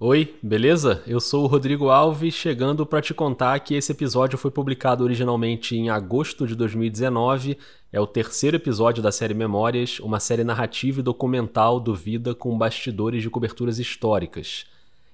Oi, beleza? Eu sou o Rodrigo Alves, chegando para te contar que esse episódio foi publicado originalmente em agosto de 2019. É o terceiro episódio da série Memórias, uma série narrativa e documental do Vida com bastidores de coberturas históricas.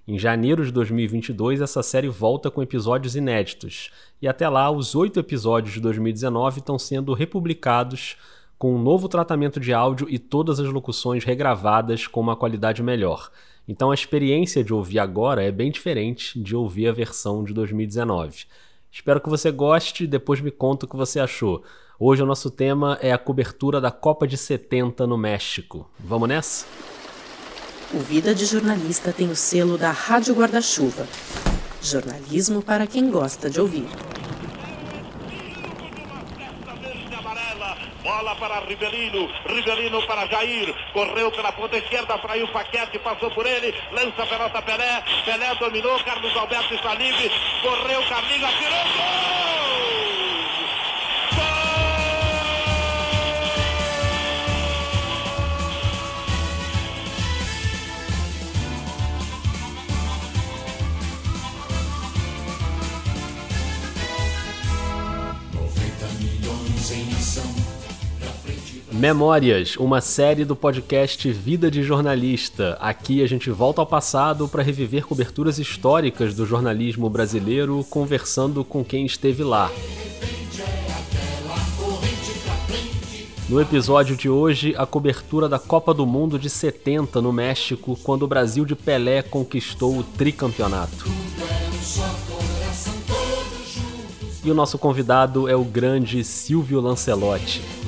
Em janeiro de 2022, essa série volta com episódios inéditos, e até lá, os oito episódios de 2019 estão sendo republicados com um novo tratamento de áudio e todas as locuções regravadas com uma qualidade melhor. Então a experiência de ouvir agora é bem diferente de ouvir a versão de 2019. Espero que você goste depois me conta o que você achou. Hoje o nosso tema é a cobertura da Copa de 70 no México. Vamos nessa? O Vida de Jornalista tem o selo da Rádio Guarda-Chuva. Jornalismo para quem gosta de ouvir. Bola para Rivelino, Rivelino para Jair, correu pela ponta esquerda, fraiu Paquete, passou por ele, lança a pelota Pelé, Pelé dominou, Carlos Alberto está livre, correu, Carlinhos, atirou, gol! Memórias, uma série do podcast Vida de Jornalista. Aqui a gente volta ao passado para reviver coberturas históricas do jornalismo brasileiro, conversando com quem esteve lá. No episódio de hoje, a cobertura da Copa do Mundo de 70 no México, quando o Brasil de Pelé conquistou o tricampeonato. E o nosso convidado é o grande Silvio Lancelotti.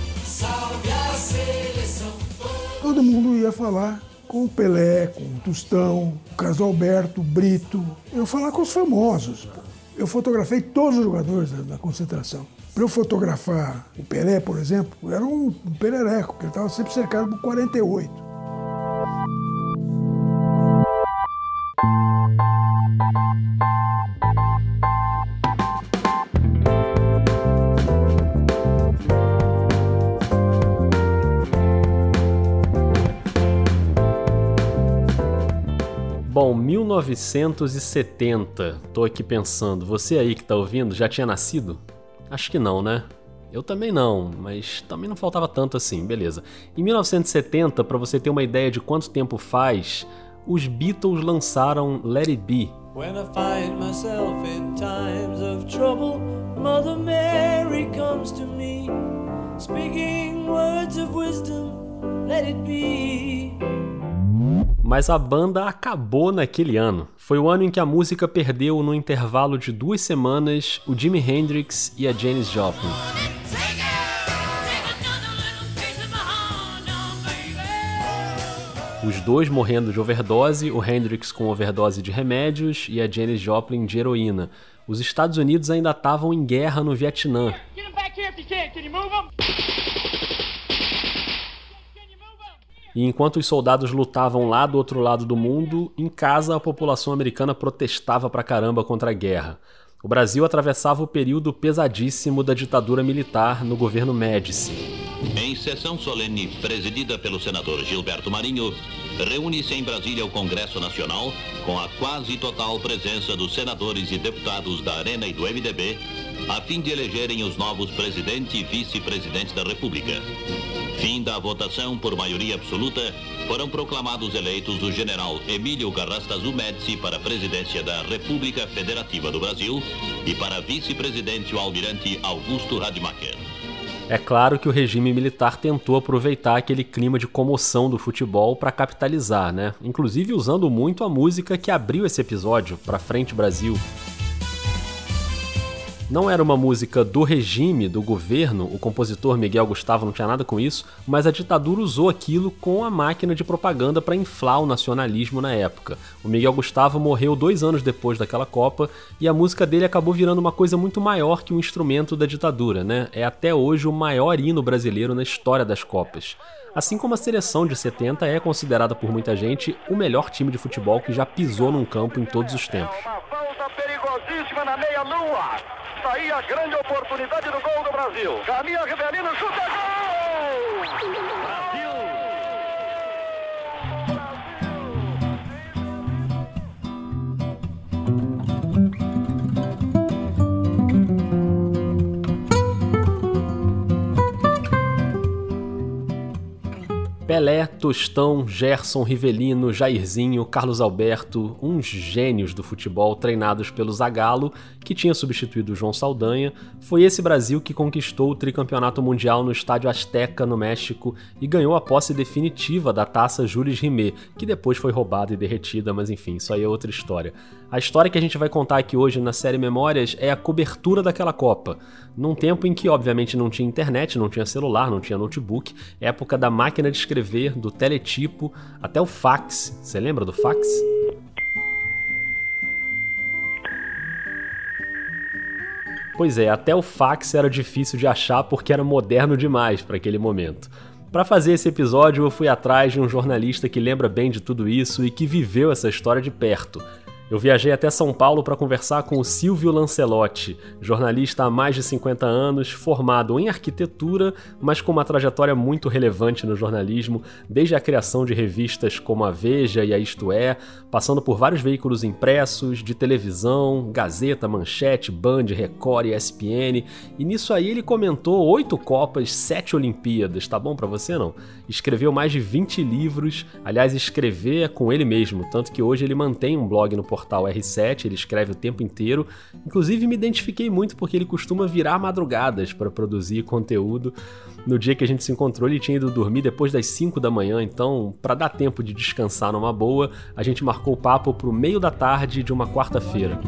Todo mundo ia falar com o Pelé, com o Tostão, o Carlos Alberto, o Brito. Eu falar com os famosos. Eu fotografei todos os jogadores da, da concentração. Para eu fotografar o Pelé, por exemplo, era um, um perereco, porque ele estava sempre cercado por 48. Bom, 1970. Tô aqui pensando, você aí que tá ouvindo já tinha nascido? Acho que não, né? Eu também não, mas também não faltava tanto assim, beleza. Em 1970, para você ter uma ideia de quanto tempo faz, os Beatles lançaram Let It Be. When I find myself in times of trouble, Mother Mary comes to me, speaking words of wisdom, let it be mas a banda acabou naquele ano. Foi o ano em que a música perdeu, no intervalo de duas semanas, o Jimi Hendrix e a Janis Joplin. Os dois morrendo de overdose, o Hendrix com overdose de remédios e a Janis Joplin de heroína. Os Estados Unidos ainda estavam em guerra no Vietnã. E enquanto os soldados lutavam lá do outro lado do mundo, em casa a população americana protestava pra caramba contra a guerra. O Brasil atravessava o período pesadíssimo da ditadura militar no governo Médici. Em sessão solene presidida pelo senador Gilberto Marinho, reúne-se em Brasília o Congresso Nacional com a quase total presença dos senadores e deputados da Arena e do MDB, a fim de elegerem os novos presidente e vice-presidente da República. Fim da votação por maioria absoluta, foram proclamados eleitos o general Emílio Garrastazu Médici para a presidência da República Federativa do Brasil e para vice-presidente o almirante Augusto Rademacher. É claro que o regime militar tentou aproveitar aquele clima de comoção do futebol para capitalizar, né? Inclusive usando muito a música que abriu esse episódio, Pra Frente Brasil. Não era uma música do regime, do governo, o compositor Miguel Gustavo não tinha nada com isso, mas a ditadura usou aquilo com a máquina de propaganda para inflar o nacionalismo na época. O Miguel Gustavo morreu dois anos depois daquela Copa e a música dele acabou virando uma coisa muito maior que um instrumento da ditadura, né? É até hoje o maior hino brasileiro na história das Copas. Assim como a seleção de 70 é considerada por muita gente o melhor time de futebol que já pisou num campo em todos os tempos. Uma falta perigosíssima na meia-lua aí a grande oportunidade do gol do Brasil. Caminha Rivelino, chuta gol! Pelé, Tostão, Gerson, Rivelino, Jairzinho, Carlos Alberto, uns gênios do futebol treinados pelo Zagallo, que tinha substituído João Saldanha, foi esse Brasil que conquistou o tricampeonato mundial no Estádio Azteca, no México, e ganhou a posse definitiva da taça Jules Rimet, que depois foi roubada e derretida, mas enfim, isso aí é outra história. A história que a gente vai contar aqui hoje na série Memórias é a cobertura daquela Copa, num tempo em que obviamente não tinha internet, não tinha celular, não tinha notebook, época da máquina de escrever, do teletipo, até o fax. Você lembra do fax? Pois é, até o fax era difícil de achar porque era moderno demais para aquele momento. Para fazer esse episódio, eu fui atrás de um jornalista que lembra bem de tudo isso e que viveu essa história de perto. Eu viajei até São Paulo para conversar com o Silvio Lancelotti, jornalista há mais de 50 anos, formado em arquitetura, mas com uma trajetória muito relevante no jornalismo, desde a criação de revistas como a Veja e a Isto É, passando por vários veículos impressos, de televisão, Gazeta, Manchete, Band, Record e ESPN. E nisso aí ele comentou oito Copas, sete Olimpíadas, tá bom para você não? Escreveu mais de 20 livros, aliás, escrever com ele mesmo, tanto que hoje ele mantém um blog no portal R7, ele escreve o tempo inteiro. Inclusive me identifiquei muito porque ele costuma virar madrugadas para produzir conteúdo. No dia que a gente se encontrou, ele tinha ido dormir depois das 5 da manhã, então, para dar tempo de descansar numa boa, a gente marcou o papo pro meio da tarde de uma quarta-feira.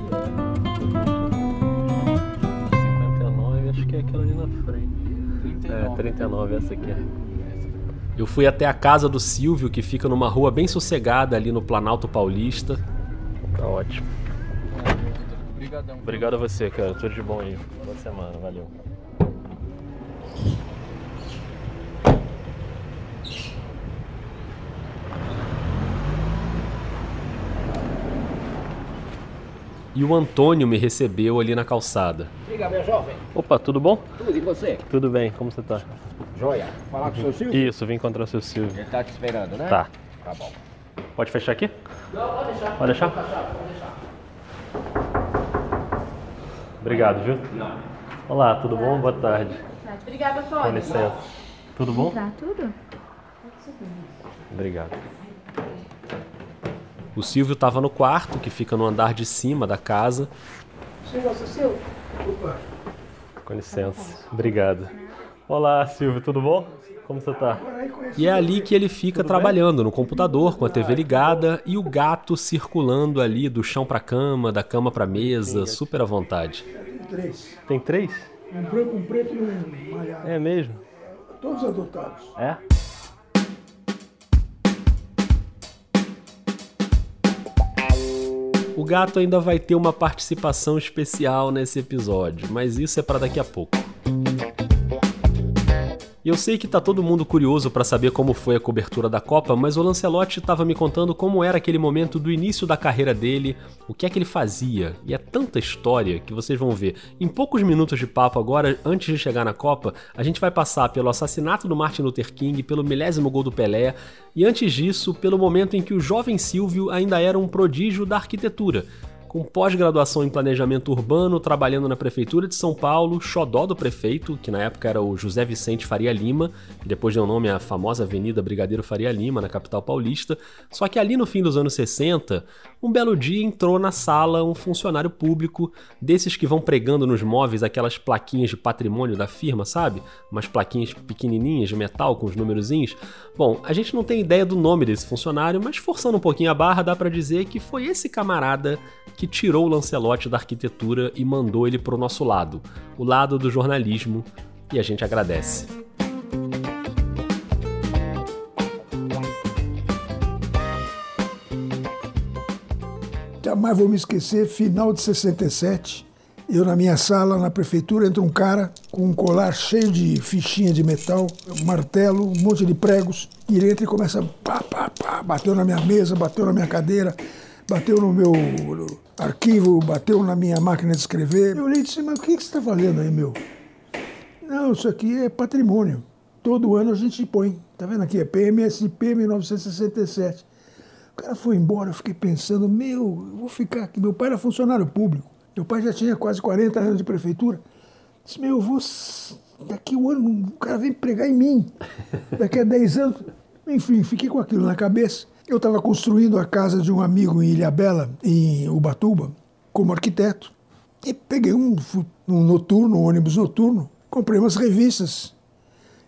59, acho que é aquela ali na frente. 39. É, 39 essa aqui. Eu fui até a casa do Silvio, que fica numa rua bem sossegada ali no Planalto Paulista. Tá ótimo. Obrigadão. Obrigado a você, cara. Tudo de bom aí. Boa semana. Valeu. E o Antônio me recebeu ali na calçada. Diga, meu jovem. Opa, tudo bom? Tudo, e você? Tudo bem, como você tá? Joia. Falar com o seu Silvio? Isso, vim encontrar o seu Silvio. Ele tá te esperando, né? Tá. Tá bom. Pode fechar aqui? Não, pode deixar. Pode deixar? Pode deixar, pode deixar. Obrigado, viu? Não. Olá, tudo bom? Boa tarde. Obrigada, Com Tony. licença. Tudo bom? Tá tudo? Obrigado. O Silvio estava no quarto, que fica no andar de cima da casa. Com licença. Obrigado. Olá, Silvio, tudo bom? Como você tá? E é ali que ele fica trabalhando, no computador, com a TV ligada e o gato circulando ali do chão pra cama, da cama pra mesa, super à vontade. Três. Tem três? Um branco, um preto e um malhado. É mesmo? Todos adotados. É? O gato ainda vai ter uma participação especial nesse episódio, mas isso é para daqui a pouco. E eu sei que tá todo mundo curioso para saber como foi a cobertura da Copa, mas o Lancelotti estava me contando como era aquele momento do início da carreira dele, o que é que ele fazia. E é tanta história que vocês vão ver. Em poucos minutos de papo agora, antes de chegar na Copa, a gente vai passar pelo assassinato do Martin Luther King, pelo milésimo gol do Pelé, e antes disso, pelo momento em que o jovem Silvio ainda era um prodígio da arquitetura com pós-graduação em planejamento urbano, trabalhando na prefeitura de São Paulo, xodó do prefeito, que na época era o José Vicente Faria Lima, que depois deu nome à famosa Avenida Brigadeiro Faria Lima, na capital paulista. Só que ali no fim dos anos 60, um belo dia entrou na sala um funcionário público, desses que vão pregando nos móveis aquelas plaquinhas de patrimônio da firma, sabe? Umas plaquinhas pequenininhas de metal com os númerozinhos. Bom, a gente não tem ideia do nome desse funcionário, mas forçando um pouquinho a barra, dá para dizer que foi esse camarada que tirou o Lancelotti da arquitetura e mandou ele pro nosso lado, o lado do jornalismo, e a gente agradece. Jamais vou me esquecer, final de 67, eu na minha sala, na prefeitura, entra um cara com um colar cheio de fichinha de metal, um martelo, um monte de pregos, e ele entra e começa pá, pá, pá, bateu na minha mesa, bateu na minha cadeira, bateu no meu arquivo, bateu na minha máquina de escrever. Eu olhei e disse, mas o que que você está fazendo aí, meu? Não, isso aqui é patrimônio. Todo ano a gente põe. Tá vendo aqui? É PMSP 1967. O cara foi embora, eu fiquei pensando, meu, eu vou ficar aqui. Meu pai era funcionário público. Meu pai já tinha quase 40 anos de prefeitura. Disse, meu, eu vou. Daqui um ano, o cara vem pregar em mim. Daqui a 10 anos. Enfim, fiquei com aquilo na cabeça. Eu estava construindo a casa de um amigo em Ilhabela, em Ubatuba, como arquiteto. E peguei um, um noturno, um ônibus noturno, comprei umas revistas.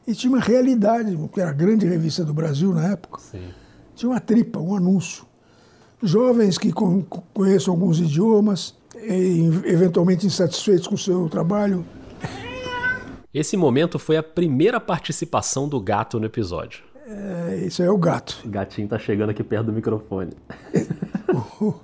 E tinha uma realidade, que era a grande revista do Brasil na época. Sim. Tinha uma tripa, um anúncio. Jovens que con conheçam alguns idiomas, e, eventualmente insatisfeitos com o seu trabalho. Esse momento foi a primeira participação do gato no episódio. É, isso aí é o gato. O gatinho tá chegando aqui perto do microfone.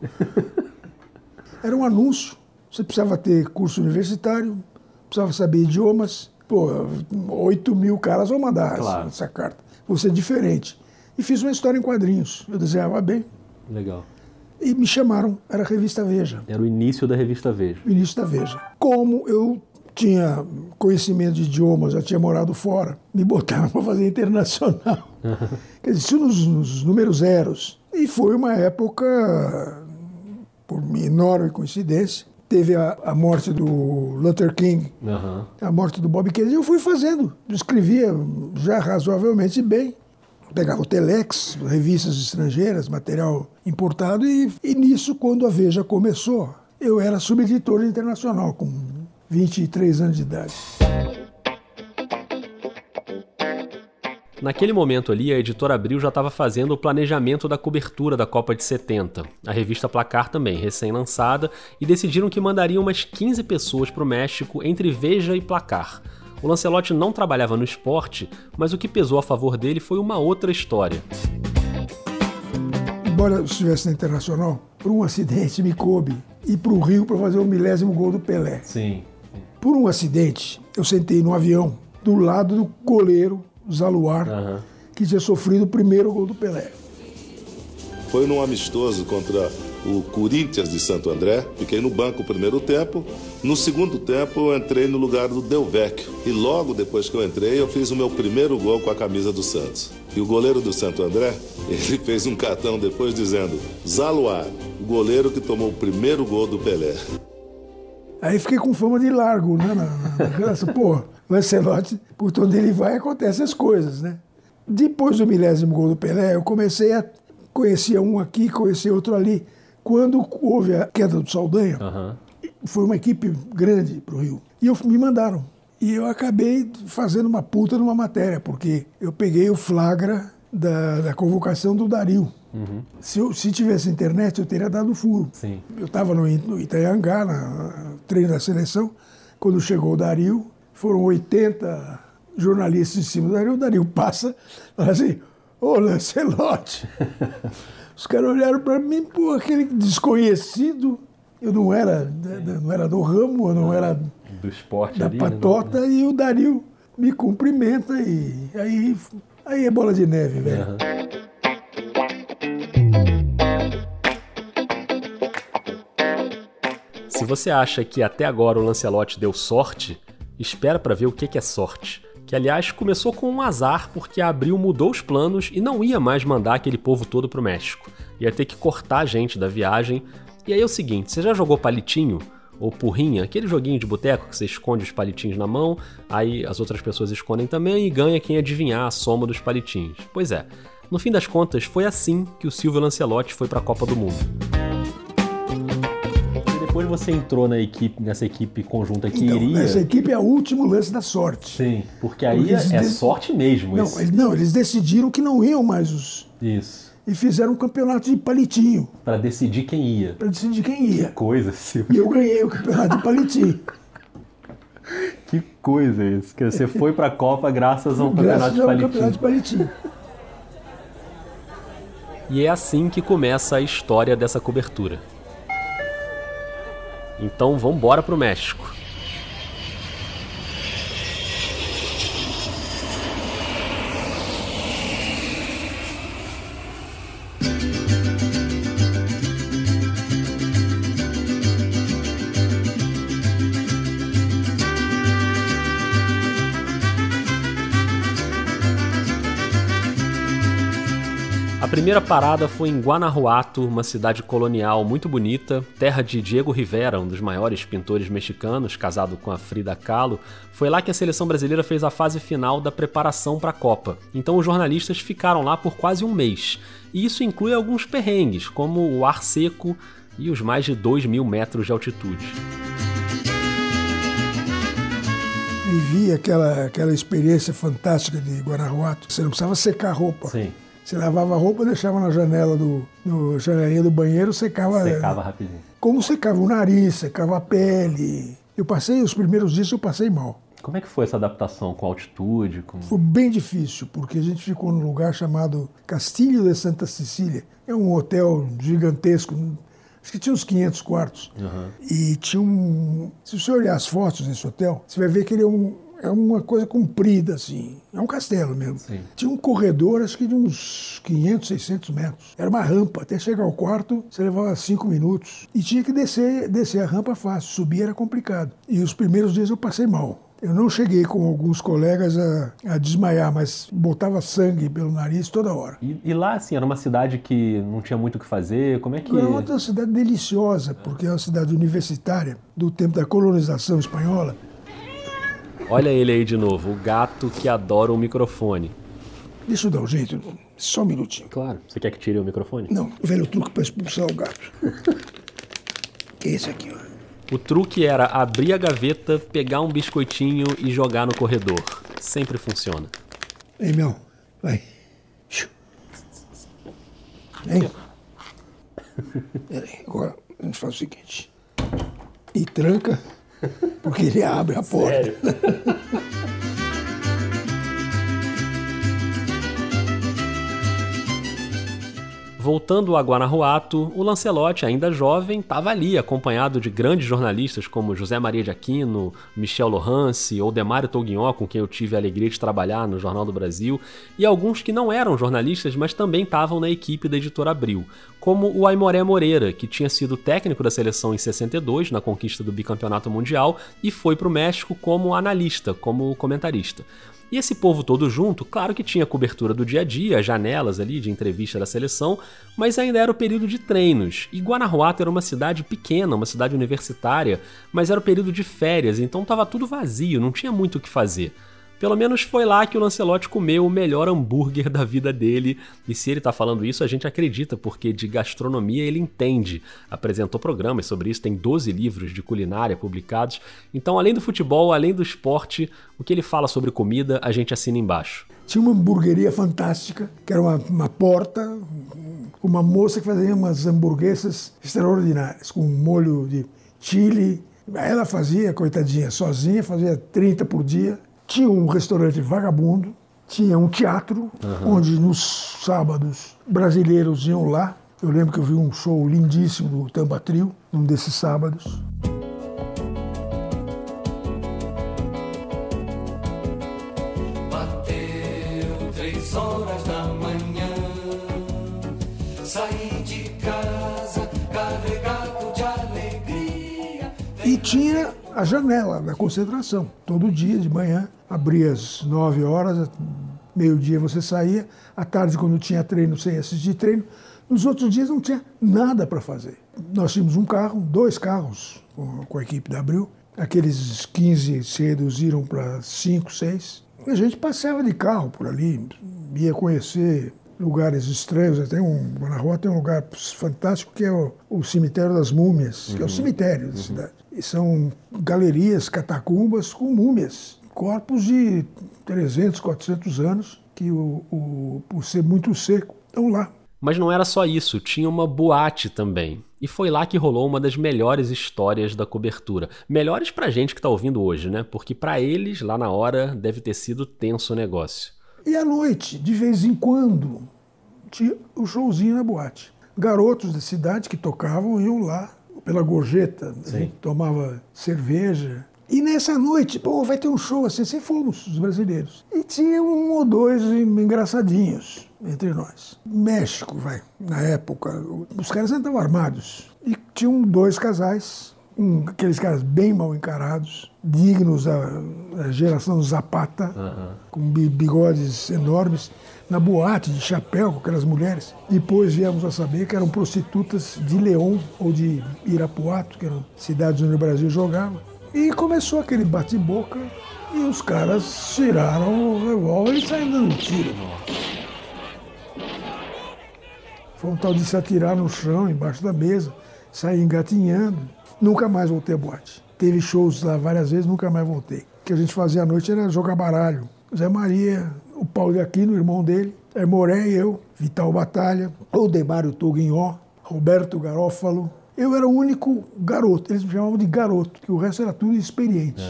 Era um anúncio. Você precisava ter curso universitário, precisava saber idiomas. Pô, 8 mil caras vão mandar Claro. essa carta. Você é diferente. E fiz uma história em quadrinhos. Eu desenhava bem. Legal. E me chamaram, era a revista Veja, Era o início da revista Veja. o início da Veja. Como eu tinha conhecimento de idiomas, já tinha morado fora, me botaram para fazer internacional. Quer dizer, isso nos, nos números zeros. E foi uma época, por enorme coincidência, teve a, a morte do Luther King, Aham. a morte do Bob Kennedy, eu fui fazendo. Escrevia já razoavelmente bem. Pegava o Telex, revistas estrangeiras, material importado, e, e nisso, quando a Veja começou, eu era subeditor internacional, com 23 anos de idade. Naquele momento ali, a editora Abril já estava fazendo o planejamento da cobertura da Copa de 70. A revista Placar também, recém-lançada, e decidiram que mandariam umas 15 pessoas para o México entre Veja e Placar. O Lancelotti não trabalhava no esporte, mas o que pesou a favor dele foi uma outra história. Embora eu estivesse na Internacional, por um acidente me coube ir para o Rio para fazer o milésimo gol do Pelé. Sim. Por um acidente, eu sentei no avião do lado do goleiro Zaluar, Aham. que tinha sofrido o primeiro gol do Pelé. Foi num amistoso contra o Corinthians de Santo André. Fiquei no banco o primeiro tempo. No segundo tempo, eu entrei no lugar do Del Vecchio. E logo depois que eu entrei, eu fiz o meu primeiro gol com a camisa do Santos. E o goleiro do Santo André, ele fez um cartão depois dizendo: Zaluar, o goleiro que tomou o primeiro gol do Pelé. Aí fiquei com fama de largo, né? Na, na, na. Pô, Lancelotti, por onde ele vai, acontecem as coisas, né? Depois do milésimo gol do Pelé, eu comecei a conhecer um aqui, conhecer outro ali. Quando houve a queda do Saldanha, Aham. foi uma equipe grande para o Rio. E eu, me mandaram. E eu acabei fazendo uma puta numa matéria, porque eu peguei o flagra da, da convocação do Dario. Se, eu, se tivesse internet, eu teria dado furo. Sim. Eu estava no, no Itaiangá, no treino da seleção, quando chegou o Dario, foram 80 jornalistas em cima do Dario, o Dario passa, fala assim, ô Lancelotti. Os caras olharam para mim, pô, aquele desconhecido, eu não era, né, não era do ramo, eu não era Do esporte da ali, né? patota, e o Dario me cumprimenta e aí, aí é bola de neve, velho. Aham. Se você acha que até agora o Lancelotti deu sorte, espera pra ver o que é sorte. Que aliás começou com um azar porque a Abril mudou os planos e não ia mais mandar aquele povo todo pro México. Ia ter que cortar a gente da viagem. E aí é o seguinte, você já jogou palitinho? Ou porrinha, aquele joguinho de boteco que você esconde os palitinhos na mão, aí as outras pessoas escondem também e ganha quem adivinhar a soma dos palitinhos. Pois é, no fim das contas foi assim que o Silvio Lancelotti foi pra Copa do Mundo. E depois você entrou na equipe, nessa equipe conjunta que Então, iria. essa equipe é o último lance da sorte. Sim, porque aí Porque é de- sorte mesmo. Não, esse- eles, não, eles decidiram que não iam mais os. Isso. E fizeram um campeonato de palitinho, Pra decidir quem ia. para decidir quem ia. Coisa, Silvio. E eu ganhei o campeonato de palitinho. Que coisa isso. Que você foi pra Copa graças a um campeonato Graças de ao palitinho. campeonato de palitinho. E é assim que começa a história dessa cobertura. Então vamos embora pro México. Primeira parada foi em Guanajuato, uma cidade colonial muito bonita, terra de Diego Rivera, um dos maiores pintores mexicanos, casado com a Frida Kahlo. Foi lá que a seleção brasileira fez a fase final da preparação para a Copa. Então os jornalistas ficaram lá por quase um mês. E isso inclui alguns perrengues, como o ar seco e os mais de 2 mil metros de altitude. Vivi aquela, aquela experiência fantástica de Guanajuato. Você não precisava secar a roupa. Sim. Você lavava a roupa, deixava na janela do, no janelinha do banheiro, secava. Secava rapidinho. Como secava o nariz, secava a pele. Eu passei, os primeiros dias eu passei mal. Como é que foi essa adaptação com a altitude? Com... Foi bem difícil, porque a gente ficou num lugar chamado Castilho de Santa Cecília. É um hotel gigantesco, acho que tinha uns 500 quartos. Uhum. E tinha um. Se você olhar as fotos desse hotel, você vai ver que ele é, um, é uma coisa comprida, assim. É um castelo mesmo. Sim. Tinha um corredor, acho que de uns 500, 600 metros. Era uma rampa. Até chegar ao quarto, você levava cinco minutos. E tinha que descer, descer a rampa fácil. Subir era complicado. E os primeiros dias eu passei mal. Eu não cheguei com alguns colegas a, a, desmaiar, mas botava sangue pelo nariz toda hora. E, e, lá, assim, era uma cidade que não tinha muito o que fazer? Como é que... Era uma cidade deliciosa, porque é uma cidade universitária do tempo da colonização espanhola. Olha ele aí de novo, o gato que adora o microfone. Deixa eu dar um jeito, só um minutinho. Claro. Você quer que tire o microfone? Não, o velho truque para expulsar o gato. Esse aqui, ó. O truque era abrir a gaveta, pegar um biscoitinho e jogar no corredor. Sempre funciona. Ei, meu, vai. Vem. Peraí, agora a gente faz o seguinte. E tranca, porque ele abre a porta. Sério? Voltando a Guanajuato, o Lancelotti, ainda jovem, estava ali, acompanhado de grandes jornalistas como José Maria de Aquino, Michel Lohance ou Demário Toguinhó, com quem eu tive a alegria de trabalhar no Jornal do Brasil, e alguns que não eram jornalistas, mas também estavam na equipe da editora Abril, como o Aimoré Moreira, que tinha sido técnico da seleção em 62, na conquista do bicampeonato mundial, e foi para o México como analista, como comentarista. E esse povo todo junto, claro que tinha cobertura do dia a dia, janelas ali de entrevista da seleção, mas ainda era o período de treinos. E Guanajuato era uma cidade pequena, uma cidade universitária, mas era o período de férias, então estava tudo vazio, não tinha muito o que fazer. Pelo menos foi lá que o Lancelotti comeu o melhor hambúrguer da vida dele. E se ele tá falando isso, a gente acredita, porque de gastronomia ele entende. Apresentou programas sobre isso, tem 12 livros de culinária publicados. Então, além do futebol, além do esporte, o que ele fala sobre comida, a gente assina embaixo. Tinha uma hamburgueria fantástica, que era uma, uma porta, uma moça que fazia umas hamburguesas extraordinárias, com molho de chile. Ela fazia, coitadinha, sozinha, fazia 30 por dia tinha um restaurante vagabundo, tinha um teatro, uhum. onde nos sábados brasileiros iam lá. Eu lembro que eu vi um show lindíssimo do Tampa Trio, num desses sábados. Bateu três horas da manhã, saí de casa carregado de alegria. E tinha a janela da concentração. Todo dia, de manhã, abria às 9 horas, meio-dia você saía, à tarde, quando tinha treino, ia assistir treino. Nos outros dias não tinha nada para fazer. Nós tínhamos um carro, dois carros com a equipe da Abril. Aqueles 15 se reduziram para 5, 6. E a gente passeava de carro por ali, ia conhecer lugares estranhos. Tem um, na rua tem um lugar fantástico que é o, o Cemitério das Múmias, que é o cemitério da cidade. E são galerias, catacumbas com múmias, corpos de 300, 400 anos, que o, o, por ser muito seco, estão lá. Mas não era só isso, tinha uma boate também. E foi lá que rolou uma das melhores histórias da cobertura. Melhores pra gente que tá ouvindo hoje, né? Porque para eles, lá na hora, deve ter sido tenso o negócio. E à noite, de vez em quando, tinha o showzinho na boate. Garotos da cidade que tocavam iam lá pela gorjeta, gente tomava cerveja. E nessa noite, pô, vai ter um show assim, assim fomos, os brasileiros. E tinha um ou dois engraçadinhos entre nós. México, vai, na época, os caras estavam armados. E tinham dois casais um, aqueles caras bem mal encarados, dignos da, da geração Zapata, com bi- bigodes enormes, na boate de chapéu com aquelas mulheres. Depois viemos a saber que eram prostitutas de León ou de Irapuato, que eram cidades onde o Brasil jogava. E começou aquele bate-boca e os caras tiraram o revólver e saíram dando tiro. Foi um tal de se atirar no chão, embaixo da mesa, sair engatinhando. Nunca mais voltei à boate. Teve shows lá várias vezes, nunca mais voltei. O que a gente fazia à noite era jogar baralho. Zé Maria, o Paulo de Aquino, irmão dele, Moré e eu, Vital Batalha, Odemário Toguinhó, Roberto Garófalo. Eu era o único garoto, eles me chamavam de garoto, que o resto era tudo experiente.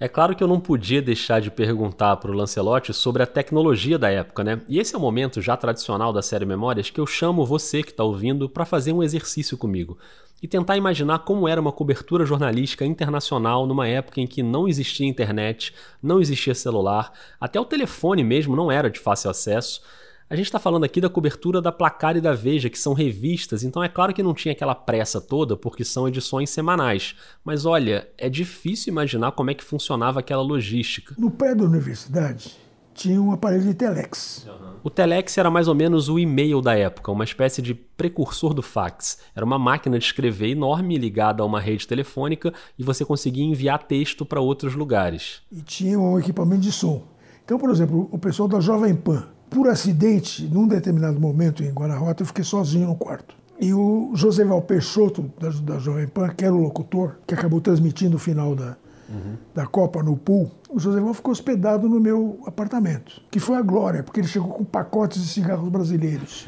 É claro que eu não podia deixar de perguntar para o Lancelotti sobre a tecnologia da época, né? E esse é o momento já tradicional da série Memórias que eu chamo você que está ouvindo para fazer um exercício comigo e tentar imaginar como era uma cobertura jornalística internacional numa época em que não existia internet, não existia celular, até o telefone mesmo não era de fácil acesso. A gente está falando aqui da cobertura da Placar e da Veja, que são revistas, então é claro que não tinha aquela pressa toda, porque são edições semanais. Mas olha, é difícil imaginar como é que funcionava aquela logística. No pé da universidade tinha um aparelho de telex. O telex era mais ou menos o e-mail da época, uma espécie de precursor do fax. Era uma máquina de escrever enorme ligada a uma rede telefônica e você conseguia enviar texto para outros lugares. e tinha um equipamento de som. Então, por exemplo, o pessoal da Jovem Pan, por acidente, num determinado momento em Guanarrota, eu fiquei sozinho no quarto. E o Joseval Peixoto, da, da Jovem Pan, que era o locutor, que acabou transmitindo o final da, da Copa no pool, o Joseval ficou hospedado no meu apartamento, que foi a glória, porque ele chegou com pacotes de cigarros brasileiros.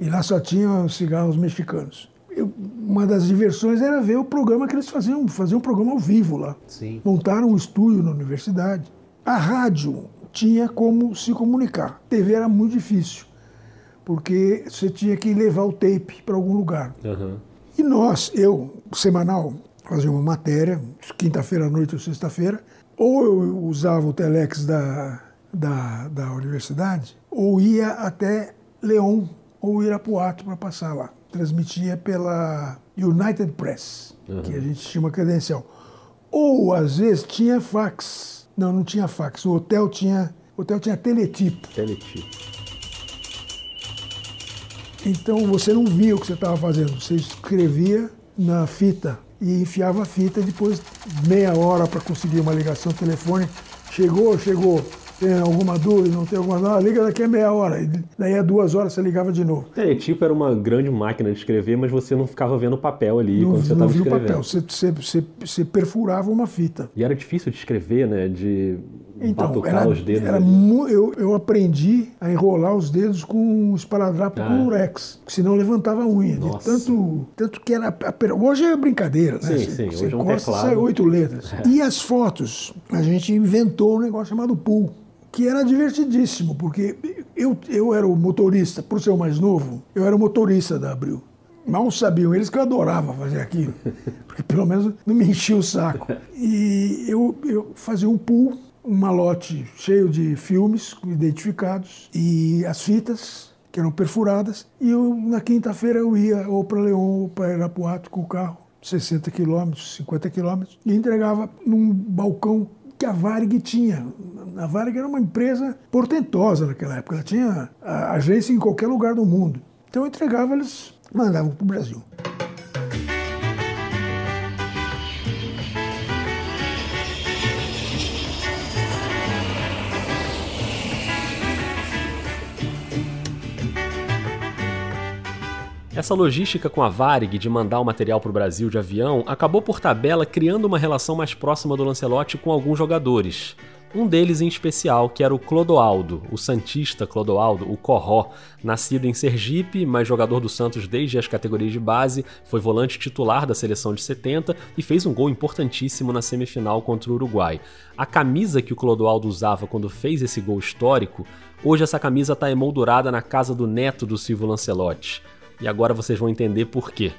E lá só tinham cigarros mexicanos. Eu- uma das diversões era ver o programa que eles faziam, faziam um programa ao vivo lá. Sim. Montaram um estúdio na universidade. A rádio tinha como se comunicar. TV era muito difícil, porque você tinha que levar o tape para algum lugar. E nós, eu, semanal, fazia uma matéria, quinta-feira à noite ou sexta-feira, ou eu usava o telex da, da, da universidade, ou ia até León ou Irapuato para passar lá. Transmitia pela United Press, que a gente chama credencial. Ou, às vezes, tinha fax. Não, não tinha fax. O hotel tinha, o hotel tinha teletipo. Teletipo. Então você não via o que você estava fazendo. Você escrevia na fita e enfiava a fita depois meia hora para conseguir uma ligação telefone. Chegou, chegou. Tem alguma dúvida? Não tem alguma dúvida? Ah, liga daqui a meia hora. E daí a duas horas você ligava de novo. Teletipo era uma grande máquina de escrever, mas você não ficava vendo o papel ali não quando você não estava via o escrevendo. papel. Você, você, você, você perfurava uma fita. E era difícil de escrever, né? De Então, batucar era, os dedos. era eu, eu aprendi a enrolar os dedos com um esparadrapo Ah. com porque senão levantava a unha. Tanto, tanto que era. Hoje é brincadeira, né? Sim, Você- sim, você hoje é um teclado. sai oito letras. E as fotos, a gente inventou um negócio chamado pool, que era divertidíssimo, porque eu, eu era o motorista, por ser o mais novo, eu era o motorista da Abril. Mal sabiam eles que eu adorava fazer aquilo, porque pelo menos não me enchia o saco. E eu, eu fazia um pool, um malote cheio de filmes identificados e as fitas que eram perfuradas. E eu, na quinta-feira eu ia ou para Leão ou para Irapuato com o carro, 60 quilômetros, 50 quilômetros, e entregava num balcão que a Varig tinha. A Varig era uma empresa portentosa naquela época, ela tinha agência em qualquer lugar do mundo. Então eu entregava, eles mandavam para o Brasil. Essa logística com a Varig de mandar o material para o Brasil de avião acabou por tabela criando uma relação mais próxima do Lancelotti com alguns jogadores. Um deles em especial, que era o Clodoaldo, o Santista Clodoaldo, o Corró, nascido em Sergipe, mas jogador do Santos desde as categorias de base, foi volante titular da seleção de 70 e fez um gol importantíssimo na semifinal contra o Uruguai. A camisa que o Clodoaldo usava quando fez esse gol histórico, hoje essa camisa está emoldurada na casa do neto do Silvio Lancelotti. E agora vocês vão entender por quê.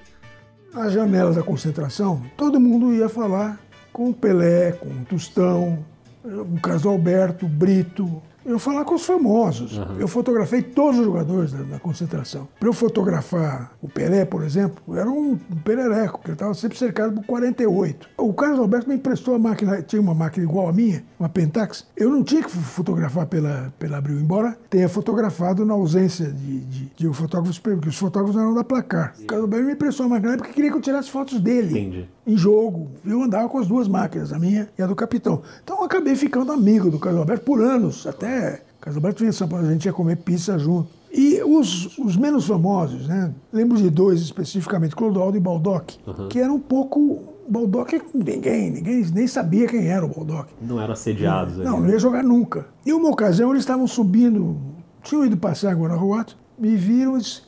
Nas janelas da concentração, todo mundo ia falar com o Pelé, com o Tostão, o Carlos Alberto, o Brito. Eu falar com os famosos. Eu fotografei todos os jogadores da, da concentração. Para eu fotografar o Pelé, por exemplo, era um, perereco, porque ele estava sempre cercado por 48. O Carlos Alberto me emprestou a máquina, tinha uma máquina igual a minha, uma Pentax. Eu não tinha que fotografar pela, pela Abril, embora tenha fotografado na ausência de, de, de um fotógrafo, porque os fotógrafos eram da placar. O Carlos Alberto me emprestou a máquina porque queria que eu tirasse fotos dele. Entendi. Em jogo. Eu andava com as duas máquinas, a minha e a do capitão. Então eu acabei ficando amigo do Carlos Alberto por anos, até Carlos Alberto vinha em São Paulo, a gente ia comer pizza junto. E os, os menos famosos, né? Lembro de dois especificamente, Clodoaldo e Baldock, que eram um pouco. Baldock, ninguém, ninguém nem sabia quem era o Baldock. Não eram assediados. Não, né? não ia jogar nunca. E uma ocasião eles estavam subindo, tinham ido passear em Guanajuato, me viram e disse,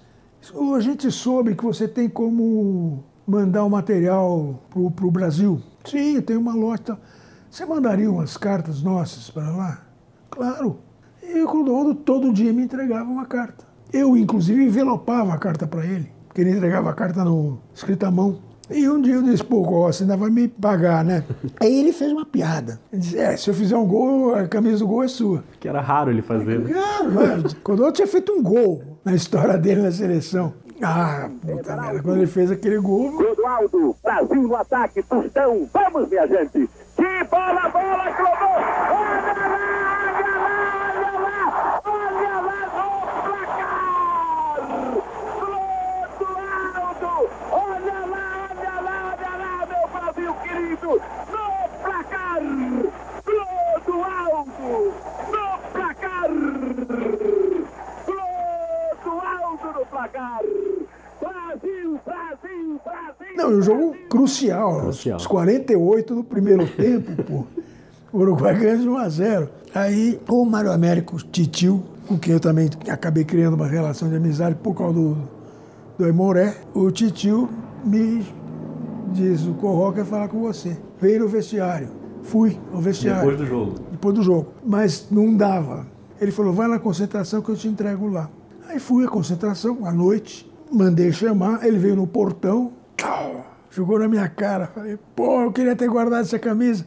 "Ô, a gente soube que você tem como mandar o material pro, pro Brasil. Sim, eu tenho uma loja. Você mandaria umas cartas nossas para lá? Claro. E o Clodoaldo todo dia me entregava uma carta. Eu, inclusive, envelopava a carta para ele, porque ele entregava a carta no, escrita à mão. E um dia eu disse, pô, você ainda vai me pagar, né? Aí ele fez uma piada. Ele disse, é, se eu fizer um gol, a camisa do gol é sua. Que era raro ele fazer. né? Claro, mano. Clodoaldo tinha feito um gol na história dele na seleção. Ah, puta merda, quando ele fez aquele gol... Clodoaldo, Brasil no ataque, Tostão, vamos minha gente! Que bola, bola, Clodoaldo! Olha lá, olha lá, olha lá, olha lá no placar! Clodoaldo! Olha lá, olha lá, olha lá, meu Brasil querido! No placar! Clodoaldo! No placar! Clodoaldo no placar! Não, e um jogo crucial. Crucial. Os 48 do primeiro tempo, pô. O Uruguai ganha de 1 a 0. Aí o Mário Américo Titio, com quem eu também acabei criando uma relação de amizade por causa do, do Aimoré, o Titio me diz, o Corró quer falar com você. Veio no vestiário. Fui ao vestiário. Depois do jogo. Depois do jogo. Mas não dava. Ele falou, vai na concentração que eu te entrego lá. Aí fui à concentração, à noite, mandei chamar, ele veio no portão, tchau, jogou na minha cara. Falei, pô, eu queria ter guardado essa camisa.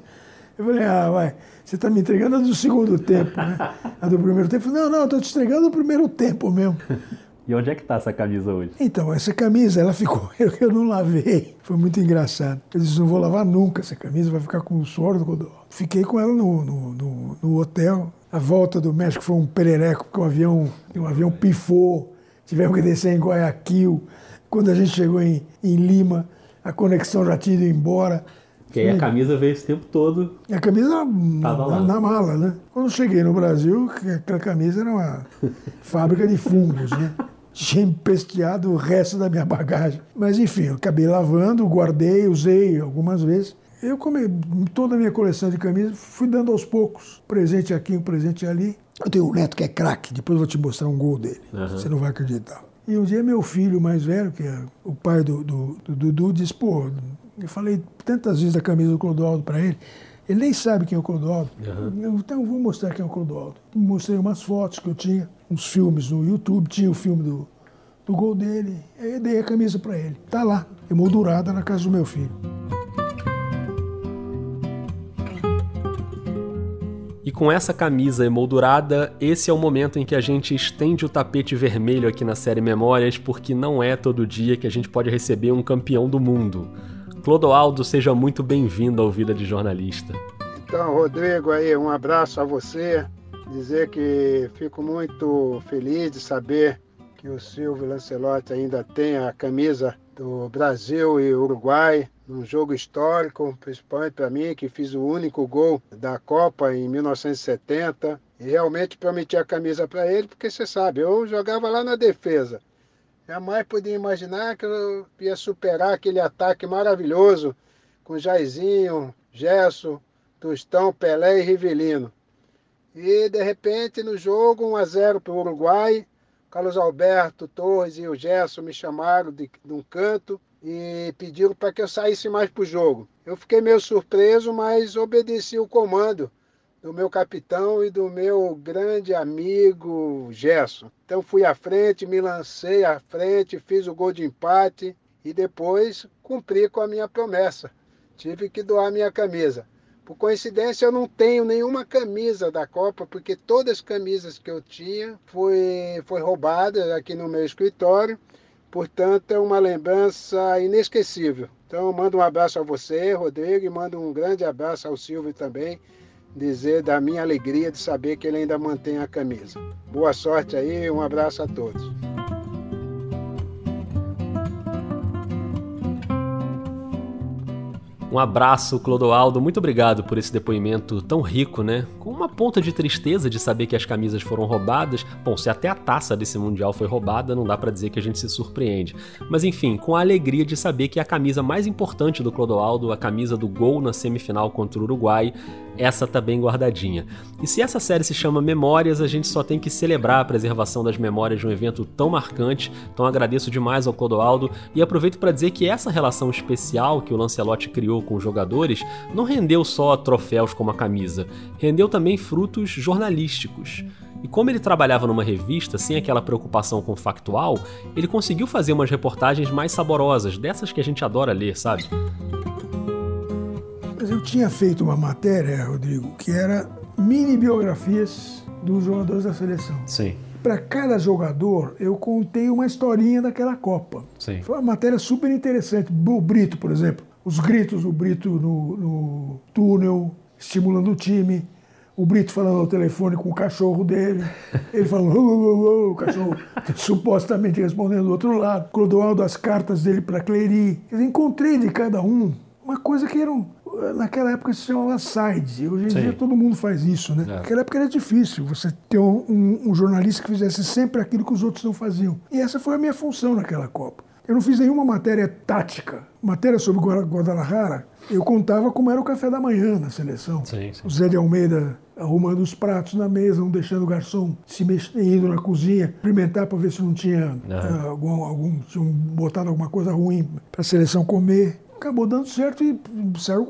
Eu falei, ah, vai, você está me entregando a do segundo tempo, né? A do primeiro tempo. Não, não, eu estou te entregando o primeiro tempo mesmo. E onde é que tá essa camisa hoje? Então, essa camisa, ela ficou, eu, eu não lavei. Foi muito engraçado. Eu disse, não vou lavar nunca essa camisa, vai ficar com o suor do Clodoaldo. Fiquei com ela no, no, no, no hotel. A volta do México foi um perereco, porque o avião, o avião pifou. Tivemos que descer em Guayaquil. Quando a gente chegou em, em Lima, a conexão já tinha ido embora. Que aí a camisa veio esse tempo todo. E a camisa lá. na, na mala, né? Quando eu cheguei no Brasil, que aquela camisa era uma fábrica de fungos, né? Tinha empesteado o resto da minha bagagem. Mas enfim, eu acabei lavando, guardei, usei algumas vezes. Eu come toda a minha coleção de camisas, fui dando aos poucos. Presente aqui, um presente ali. Eu tenho um neto que é craque, depois eu vou te mostrar um gol dele. Você não vai acreditar. E um dia meu filho mais velho, que é o pai do, do, do Dudu, disse, pô, eu falei tantas vezes da camisa do Clodoaldo para ele, ele nem sabe quem é o Clodoaldo. Eu, então eu vou mostrar quem é o Clodoaldo. Mostrei umas fotos que eu tinha, uns filmes no YouTube, tinha o filme do, do gol dele, aí eu dei a camisa para ele. Tá lá, emoldurada na casa do meu filho. E com essa camisa emoldurada, esse é o momento em que a gente estende o tapete vermelho aqui na série Memórias, porque não é todo dia que a gente pode receber um campeão do mundo. Clodoaldo, seja muito bem-vindo ao Vida de Jornalista. Então, Rodrigo, aí, um abraço a você. Dizer que fico muito feliz de saber que o Silvio Lancelotti ainda tem a camisa do Brasil e Uruguai num jogo histórico, principalmente para mim, que fiz o único gol da Copa em 1970. E realmente prometi a camisa para ele, porque você sabe, eu jogava lá na defesa. Jamais podia imaginar que eu ia superar aquele ataque maravilhoso com Jairzinho, Gerson, Tostão, Pelé e Rivelino. E de repente no jogo 1 a 0 para o Uruguai, Carlos Alberto, Torres e o Gerson me chamaram de, de um canto e pediram para que eu saísse mais para o jogo. Eu fiquei meio surpreso, mas obedeci o comando do meu capitão e do meu grande amigo Gerson. Então fui à frente, me lancei à frente, fiz o gol de empate e depois cumpri com a minha promessa. Tive que doar minha camisa. Por coincidência, eu não tenho nenhuma camisa da Copa, porque todas as camisas que eu tinha foi, foi roubada aqui no meu escritório. Portanto, é uma lembrança inesquecível. Então, mando um abraço a você, Rodrigo, e mando um grande abraço ao Silvio também, dizer da minha alegria de saber que ele ainda mantém a camisa. Boa sorte aí, um abraço a todos. Um abraço, Clodoaldo. Muito obrigado por esse depoimento tão rico, né? Com uma ponta de tristeza de saber que as camisas foram roubadas. Bom, se até a taça desse mundial foi roubada, não dá para dizer que a gente se surpreende. Mas enfim, com a alegria de saber que a camisa mais importante do Clodoaldo, a camisa do gol na semifinal contra o Uruguai, essa tá bem guardadinha. E se essa série se chama Memórias, a gente só tem que celebrar a preservação das memórias de um evento tão marcante. Então agradeço demais ao Clodoaldo e aproveito para dizer que essa relação especial que o Lancelotti criou com os jogadores não rendeu só troféus como a camisa, rendeu também frutos jornalísticos. E como ele trabalhava numa revista sem aquela preocupação com o factual, ele conseguiu fazer umas reportagens mais saborosas, dessas que a gente adora ler, sabe? Eu tinha feito uma matéria, Rodrigo, que era mini biografias dos jogadores da seleção. Sim. Para cada jogador, eu contei uma historinha daquela Copa. Sim. Foi uma matéria super interessante. O Brito, por exemplo, os gritos do Brito no, no túnel, estimulando o time. O Brito falando ao telefone com o cachorro dele. Ele falando, "Oh, oh, oh", o cachorro supostamente respondendo do outro lado. Clodoaldo, as cartas dele para Clery. Dizer, encontrei de cada um uma coisa que era um, naquela época se chamava sides. Hoje em Sim. dia todo mundo faz isso, né? É. Naquela época era difícil você ter um, um- um jornalista que fizesse sempre aquilo que os outros não faziam. E essa foi a minha função naquela Copa. Eu não fiz nenhuma matéria tática. Matéria sobre Guadalajara, eu contava como era o café da manhã na seleção. Sim, sim. O Zé de Almeida arrumando os pratos na mesa, não deixando o garçom se mexer, indo na cozinha, experimentar para ver se não tinha ah, algum, algum, tinham botado alguma coisa ruim para a seleção comer. Acabou dando certo e saiu,